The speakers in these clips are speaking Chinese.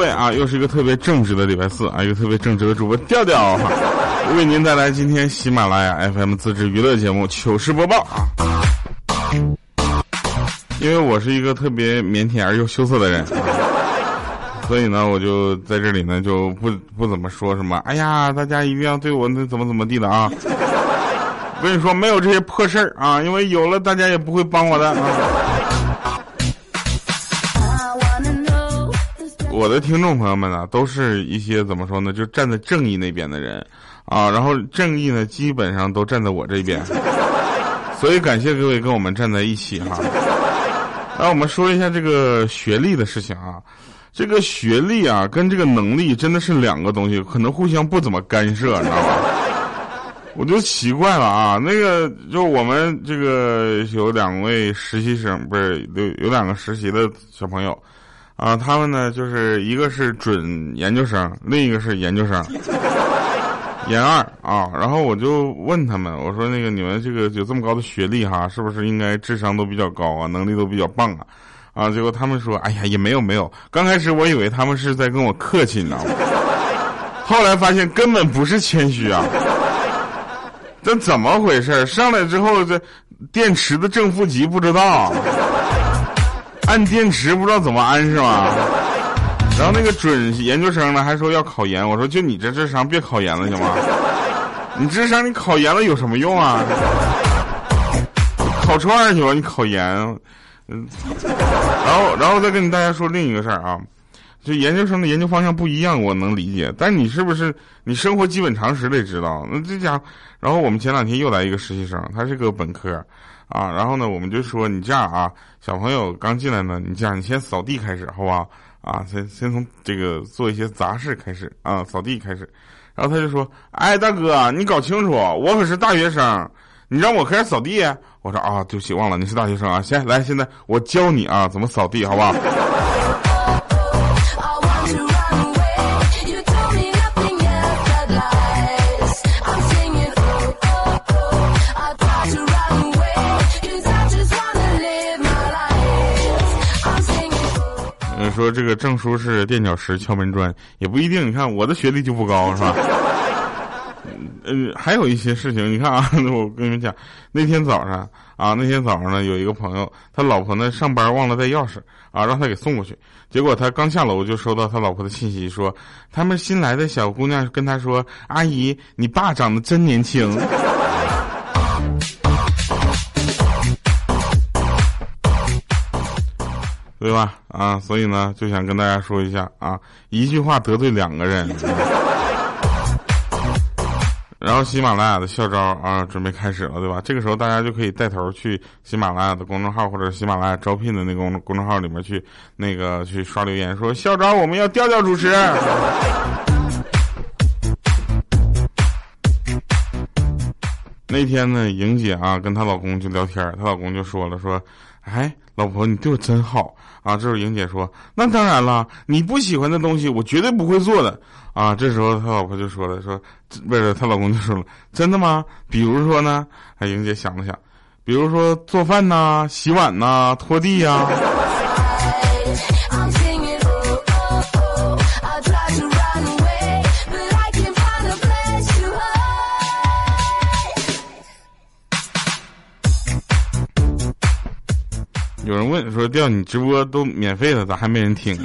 对啊，又是一个特别正直的礼拜四啊，一个特别正直的主播调调，为您带来今天喜马拉雅 FM 自制娱乐节目糗事播报啊。因为我是一个特别腼腆而又羞涩的人，所以呢，我就在这里呢就不不怎么说什么。哎呀，大家一定要对我那怎么怎么地的啊！我跟你说，没有这些破事儿啊，因为有了大家也不会帮我的啊。我的听众朋友们呢，都是一些怎么说呢，就站在正义那边的人啊，然后正义呢，基本上都站在我这边，所以感谢各位跟我们站在一起哈。那我们说一下这个学历的事情啊，这个学历啊跟这个能力真的是两个东西，可能互相不怎么干涉，你知道吧？我就奇怪了啊，那个就我们这个有两位实习生，不是有有两个实习的小朋友，啊，他们呢就是一个是准研究生，另一个是研究生。研二啊，然后我就问他们，我说那个你们这个有这么高的学历哈，是不是应该智商都比较高啊，能力都比较棒啊？啊，结果他们说，哎呀，也没有没有。刚开始我以为他们是在跟我客气，呢？后来发现根本不是谦虚啊。这怎么回事？上来之后这电池的正负极不知道，按电池不知道怎么安是吗？然后那个准研究生呢，还说要考研。我说就你这智商，别考研了行吗？你智商你考研了有什么用啊？烤串去吧，你考研。嗯，然后然后再跟你大家说另一个事儿啊，就研究生的研究方向不一样，我能理解。但你是不是你生活基本常识得知道？那这家，然后我们前两天又来一个实习生，他是个本科啊。然后呢，我们就说你这样啊，小朋友刚进来呢，你这样你先扫地开始，好吧？啊，先先从这个做一些杂事开始啊，扫地开始，然后他就说：“哎，大哥，你搞清楚，我可是大学生，你让我开始扫地。”我说：“啊，对不起，忘了你是大学生啊。先，来，现在我教你啊，怎么扫地，好不好？”说这个证书是垫脚石、敲门砖，也不一定。你看我的学历就不高，是吧？嗯，还有一些事情，你看啊，我跟你们讲，那天早上啊，那天早上呢，有一个朋友，他老婆呢上班忘了带钥匙啊，让他给送过去。结果他刚下楼就收到他老婆的信息，说他们新来的小姑娘跟他说：“阿姨，你爸长得真年轻。” 对吧？啊，所以呢，就想跟大家说一下啊，一句话得罪两个人。然后喜马拉雅的校招啊，准备开始了，对吧？这个时候大家就可以带头去喜马拉雅的公众号或者喜马拉雅招聘的那个公公众号里面去，那个去刷留言，说校招我们要调调主持。那天呢，莹姐啊跟她老公就聊天，她老公就说了说。哎，老婆，你对我真好啊！这时候莹姐说：“那当然了，你不喜欢的东西，我绝对不会做的啊！”这时候他老婆就说了：“说不是，他老公就说了，真的吗？比如说呢？”哎，莹姐想了想，比如说做饭呐、洗碗呐、拖地呀。有人问说：“调你直播都免费的，咋还没人听？”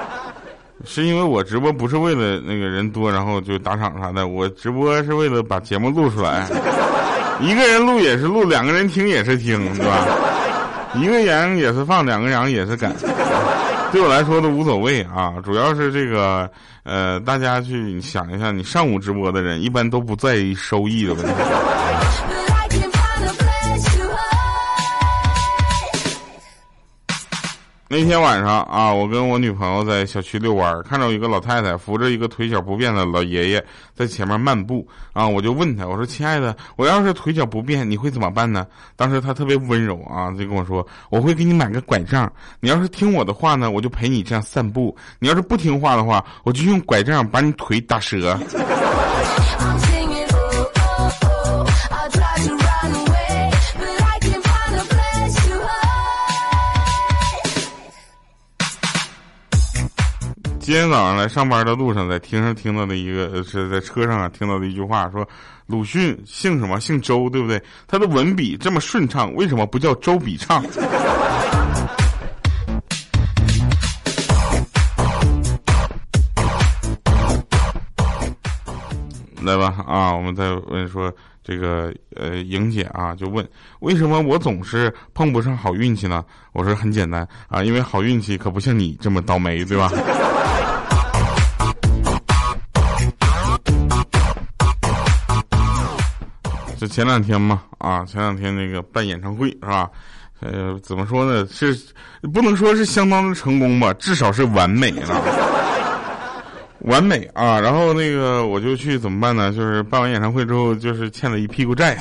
是因为我直播不是为了那个人多，然后就打赏啥的。我直播是为了把节目录出来，一个人录也是录，两个人听也是听，对吧？一个羊也是放，两个羊也是赶。对我来说都无所谓啊，主要是这个呃，大家去想一下，你上午直播的人一般都不在意收益的问题。那天晚上啊，我跟我女朋友在小区遛弯，看到一个老太太扶着一个腿脚不便的老爷爷在前面漫步啊，我就问他，我说：“亲爱的，我要是腿脚不便，你会怎么办呢？”当时他特别温柔啊，就跟我说：“我会给你买个拐杖，你要是听我的话呢，我就陪你这样散步；你要是不听话的话，我就用拐杖把你腿打折。”今天早上来上班的路上，在听上听到的一个是在车上啊听到的一句话，说鲁迅姓什么？姓周，对不对？他的文笔这么顺畅，为什么不叫周笔畅？来吧，啊，我们再问说这个呃，莹姐啊，就问为什么我总是碰不上好运气呢？我说很简单啊，因为好运气可不像你这么倒霉，对吧？就前两天嘛，啊，前两天那个办演唱会是吧？呃，怎么说呢？是不能说是相当的成功吧，至少是完美了。完美啊！然后那个我就去怎么办呢？就是办完演唱会之后，就是欠了一屁股债，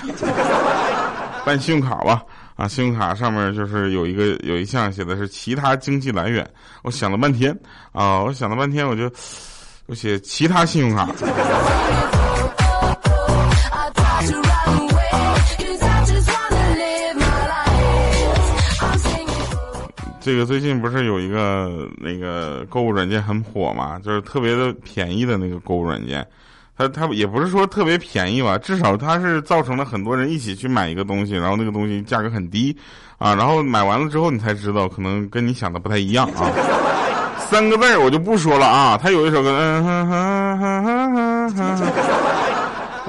办信用卡吧。啊，信用卡上面就是有一个有一项写的是其他经济来源。我想了半天啊，我想了半天，我就我写其他信用卡。这个最近不是有一个那个购物软件很火嘛？就是特别的便宜的那个购物软件，它它也不是说特别便宜吧，至少它是造成了很多人一起去买一个东西，然后那个东西价格很低啊，然后买完了之后你才知道，可能跟你想的不太一样啊。三个字儿我就不说了啊，他有一首歌，嗯哼哼哼哼哼哼。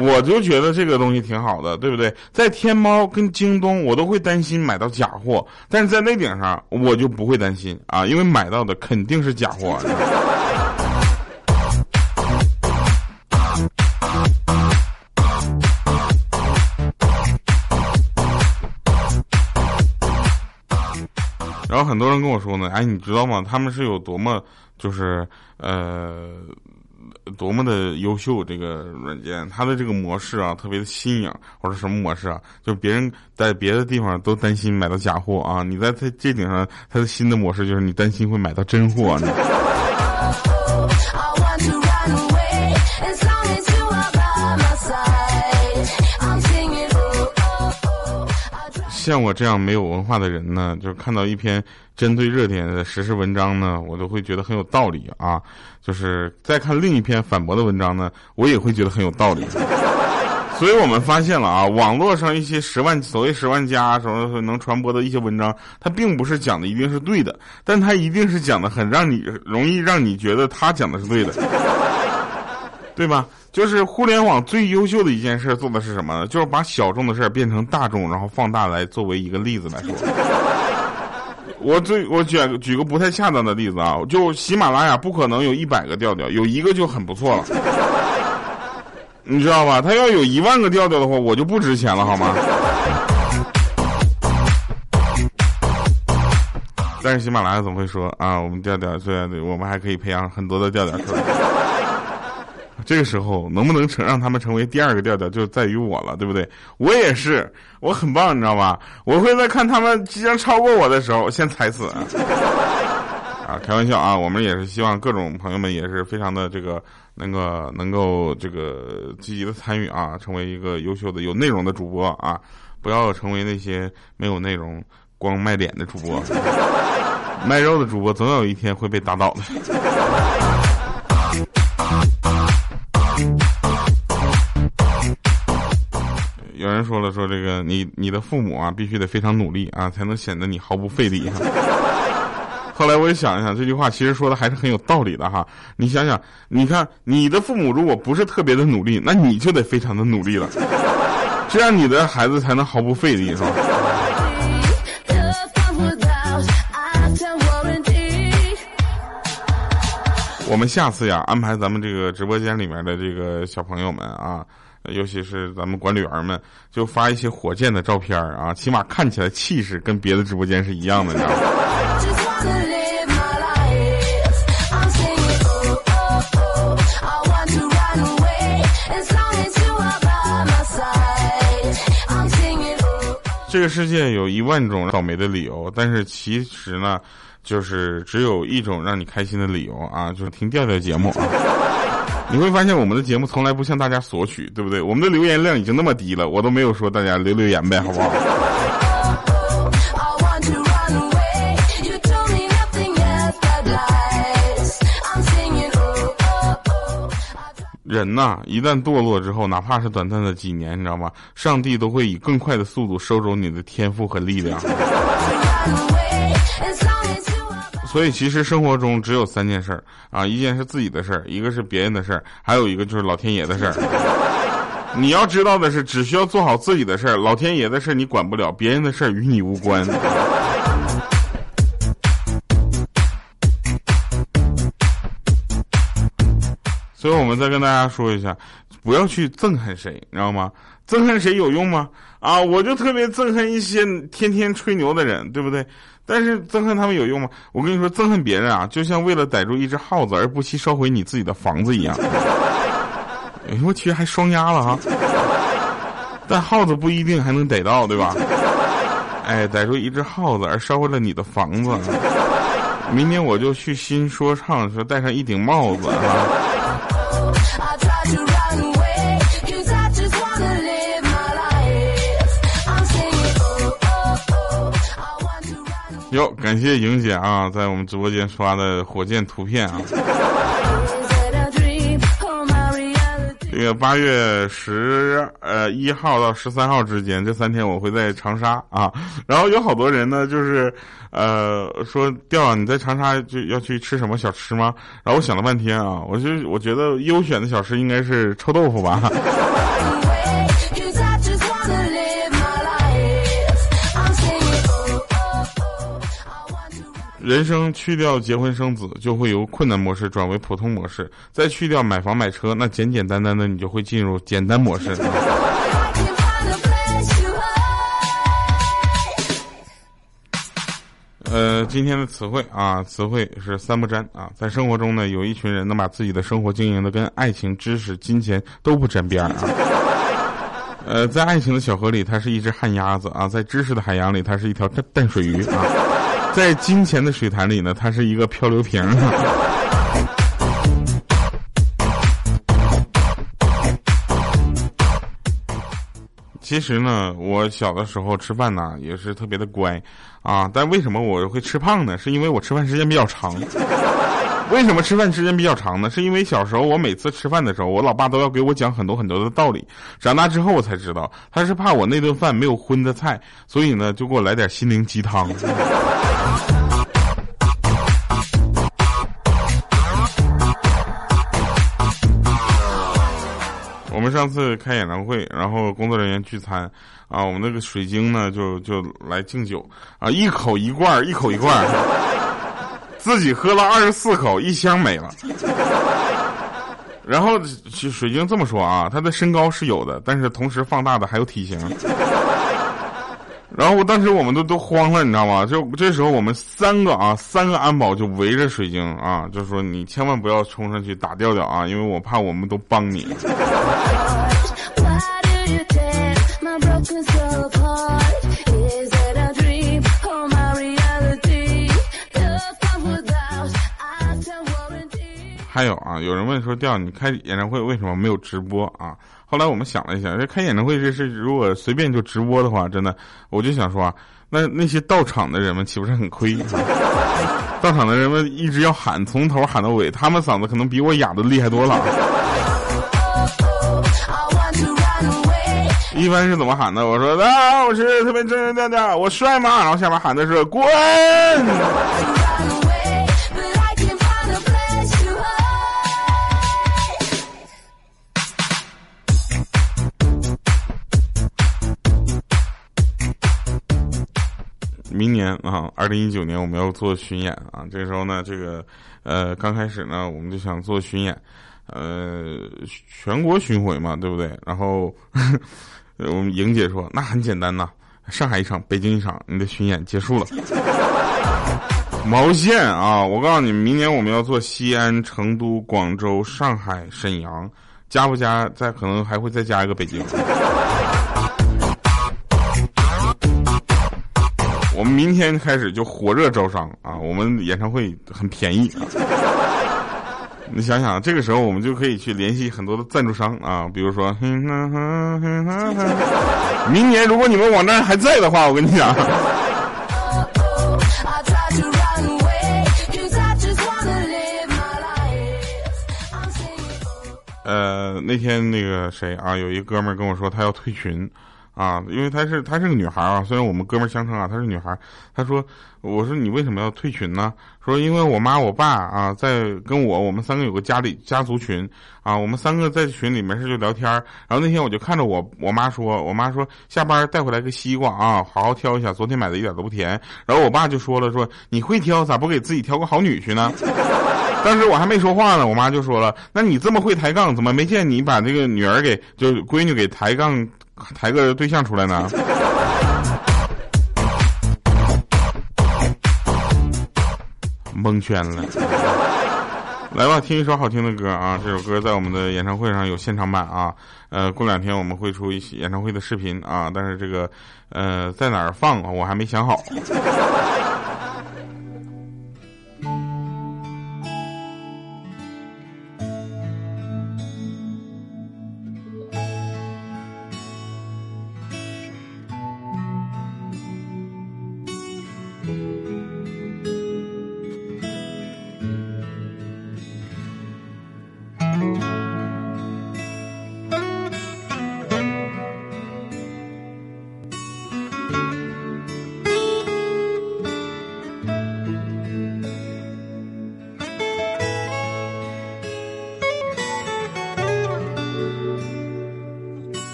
我就觉得这个东西挺好的，对不对？在天猫跟京东，我都会担心买到假货，但是在那顶上，我就不会担心啊，因为买到的肯定是假货。然后很多人跟我说呢，哎，你知道吗？他们是有多么就是呃。多么的优秀！这个软件，它的这个模式啊，特别的新颖。或者什么模式啊？就别人在别的地方都担心买到假货啊，你在它这顶上，它的新的模式就是你担心会买到真货。像我这样没有文化的人呢，就看到一篇针对热点的时事文章呢，我都会觉得很有道理啊。就是再看另一篇反驳的文章呢，我也会觉得很有道理。所以我们发现了啊，网络上一些十万所谓十万加什么能传播的一些文章，它并不是讲的一定是对的，但它一定是讲的很让你容易让你觉得他讲的是对的，对吧？就是互联网最优秀的一件事做的是什么呢？就是把小众的事儿变成大众，然后放大来作为一个例子来说。我最我举举个不太恰当的例子啊，就喜马拉雅不可能有一百个调调，有一个就很不错了，你知道吧？他要有一万个调调的话，我就不值钱了，好吗？但是喜马拉雅怎么会说啊？我们调调虽然对，我们还可以培养很多的调调出来。这个时候能不能成让他们成为第二个调调，就在于我了，对不对？我也是，我很棒，你知道吧？我会在看他们即将超过我的时候先踩死。啊，开玩笑啊！我们也是希望各种朋友们也是非常的这个能够能够这个积极的参与啊，成为一个优秀的有内容的主播啊，不要成为那些没有内容光卖脸的主播，卖肉的主播总有一天会被打倒的。说了，说这个你你的父母啊，必须得非常努力啊，才能显得你毫不费力。后来我也想一想，这句话其实说的还是很有道理的哈。你想想，你看你的父母如果不是特别的努力，那你就得非常的努力了，这样你的孩子才能毫不费力，是吧？我们下次呀，安排咱们这个直播间里面的这个小朋友们啊。尤其是咱们管理员们，就发一些火箭的照片啊，起码看起来气势跟别的直播间是一样的，你知道吗？这个世界有一万种倒霉的理由，但是其实呢，就是只有一种让你开心的理由啊，就是听调调节目啊。你会发现我们的节目从来不向大家索取，对不对？我们的留言量已经那么低了，我都没有说大家留留言呗，好不好？人呐，一旦堕落之后，哪怕是短暂的几年，你知道吗？上帝都会以更快的速度收走你的天赋和力量。所以，其实生活中只有三件事儿啊，一件是自己的事儿，一个是别人的事儿，还有一个就是老天爷的事儿。你要知道的是，只需要做好自己的事儿，老天爷的事儿你管不了，别人的事儿与你无关。所以，我们再跟大家说一下，不要去憎恨谁，你知道吗？憎恨谁有用吗？啊，我就特别憎恨一些天天吹牛的人，对不对？但是憎恨他们有用吗？我跟你说，憎恨别人啊，就像为了逮住一只耗子而不惜烧毁你自己的房子一样。哎呦我去，还双压了哈！但耗子不一定还能逮到，对吧？哎，逮住一只耗子而烧毁了你的房子，明天我就去新说唱说戴上一顶帽子啊！哟，感谢莹姐啊，在我们直播间刷的火箭图片啊。这个八月十呃一号到十三号之间，这三天我会在长沙啊。然后有好多人呢，就是呃说调你在长沙就要去吃什么小吃吗？然后我想了半天啊，我就我觉得优选的小吃应该是臭豆腐吧。人生去掉结婚生子，就会由困难模式转为普通模式；再去掉买房买车，那简简单单的你就会进入简单模式。呃，今天的词汇啊，词汇是三不沾啊。在生活中呢，有一群人能把自己的生活经营的跟爱情、知识、金钱都不沾边啊。呃，在爱情的小河里，它是一只旱鸭子啊；在知识的海洋里，它是一条淡淡水鱼啊。在金钱的水潭里呢，它是一个漂流瓶。其实呢，我小的时候吃饭呢也是特别的乖，啊，但为什么我会吃胖呢？是因为我吃饭时间比较长。为什么吃饭时间比较长呢？是因为小时候我每次吃饭的时候，我老爸都要给我讲很多很多的道理。长大之后我才知道，他是怕我那顿饭没有荤的菜，所以呢就给我来点心灵鸡汤。我们上次开演唱会，然后工作人员聚餐，啊，我们那个水晶呢就就来敬酒，啊，一口一罐，一口一罐。自己喝了二十四口，一箱没了。然后水晶这么说啊，他的身高是有的，但是同时放大的还有体型。然后我当时我们都都慌了，你知道吗？就这时候我们三个啊，三个安保就围着水晶啊，就说你千万不要冲上去打调调啊，因为我怕我们都帮你。还有啊，有人问说，调你开演唱会为什么没有直播啊？后来我们想了一下，这开演唱会这是如果随便就直播的话，真的，我就想说啊，那那些到场的人们岂不是很亏？到场的人们一直要喊，从头喊到尾，他们嗓子可能比我哑的厉害多了。一般是怎么喊的？我说啊，我是特别真人调调，我帅吗？然后下面喊的是滚。明年啊，二零一九年我们要做巡演啊。这时候呢，这个呃，刚开始呢，我们就想做巡演，呃，全国巡回嘛，对不对？然后 我们莹姐说，那很简单呐，上海一场，北京一场，你的巡演结束了。毛线啊！我告诉你，明年我们要做西安、成都、广州、上海、沈阳，加不加？再可能还会再加一个北京。我们明天开始就火热招商啊！我们演唱会很便宜，你想想，这个时候我们就可以去联系很多的赞助商啊，比如说，明年如果你们网站还在的话，我跟你讲。呃，呃，那天那个谁啊，有一哥们儿跟我说他要退群。啊，因为她是她是个女孩啊，虽然我们哥们相称啊，她是女孩。她说：“我说你为什么要退群呢？说因为我妈我爸啊在跟我，我们三个有个家里家族群啊，我们三个在群里面是就聊天然后那天我就看着我我妈说，我妈说下班带回来个西瓜啊，好好挑一下，昨天买的一点都不甜。然后我爸就说了说你会挑，咋不给自己挑个好女婿呢？当时我还没说话呢，我妈就说了，那你这么会抬杠，怎么没见你把这个女儿给就闺女给抬杠？”抬个对象出来呢，蒙圈了。来吧，听一首好听的歌啊！这首歌在我们的演唱会上有现场版啊。呃，过两天我们会出一些演唱会的视频啊，但是这个呃在哪儿放我还没想好。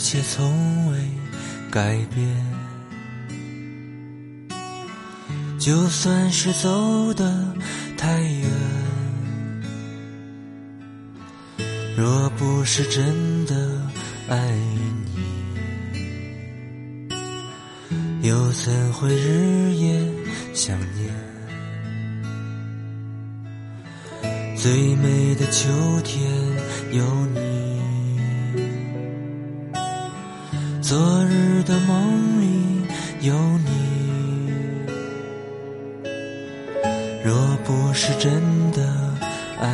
一切从未改变，就算是走得太远，若不是真的爱你，又怎会日夜想念？最美的秋天有昨日的梦里有你，若不是真的爱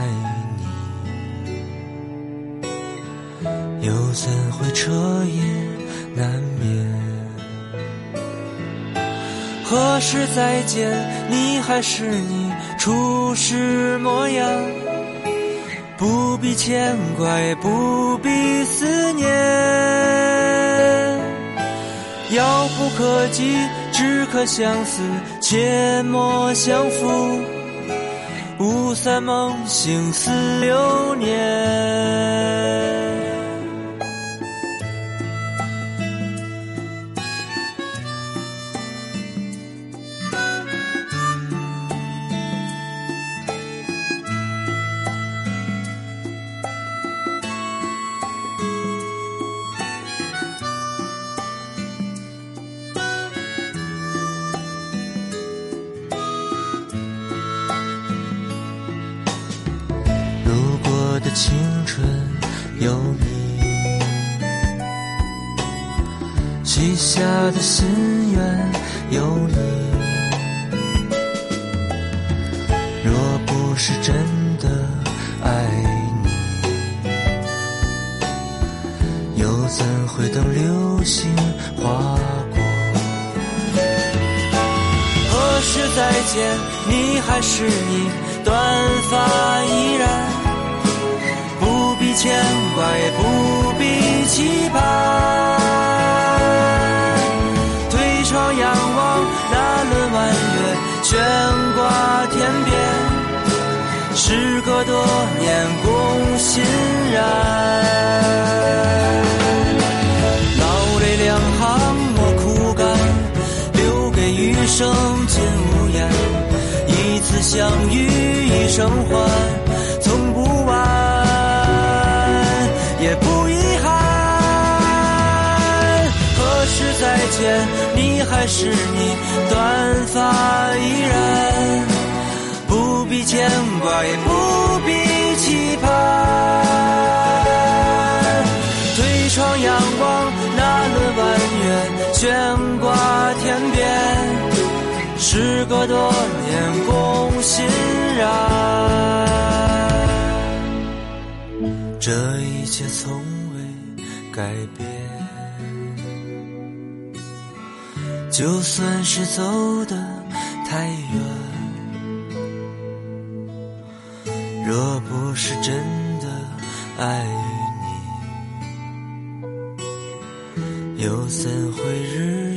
你，又怎会彻夜难眠？何时再见？你还是你初始模样，不必牵挂，也不必思念。遥不可及，只可相思，切莫相负。雾散梦醒，似流年。许下的心愿有你。若不是真的爱你，又怎会等流星划过？何时再见？你还是你，短发依然。不必牵挂也不必期盼，悬挂天边，时隔多年共欣然。老泪两行莫哭干，留给余生尽无言。一次相遇一生欢，是你，短发依然，不必牵挂，也不必期盼。推窗阳光那轮弯月，悬挂天边，时隔多年共欣然。这一切从未改变，就算是走得太远。若不是真的爱你，又怎会日？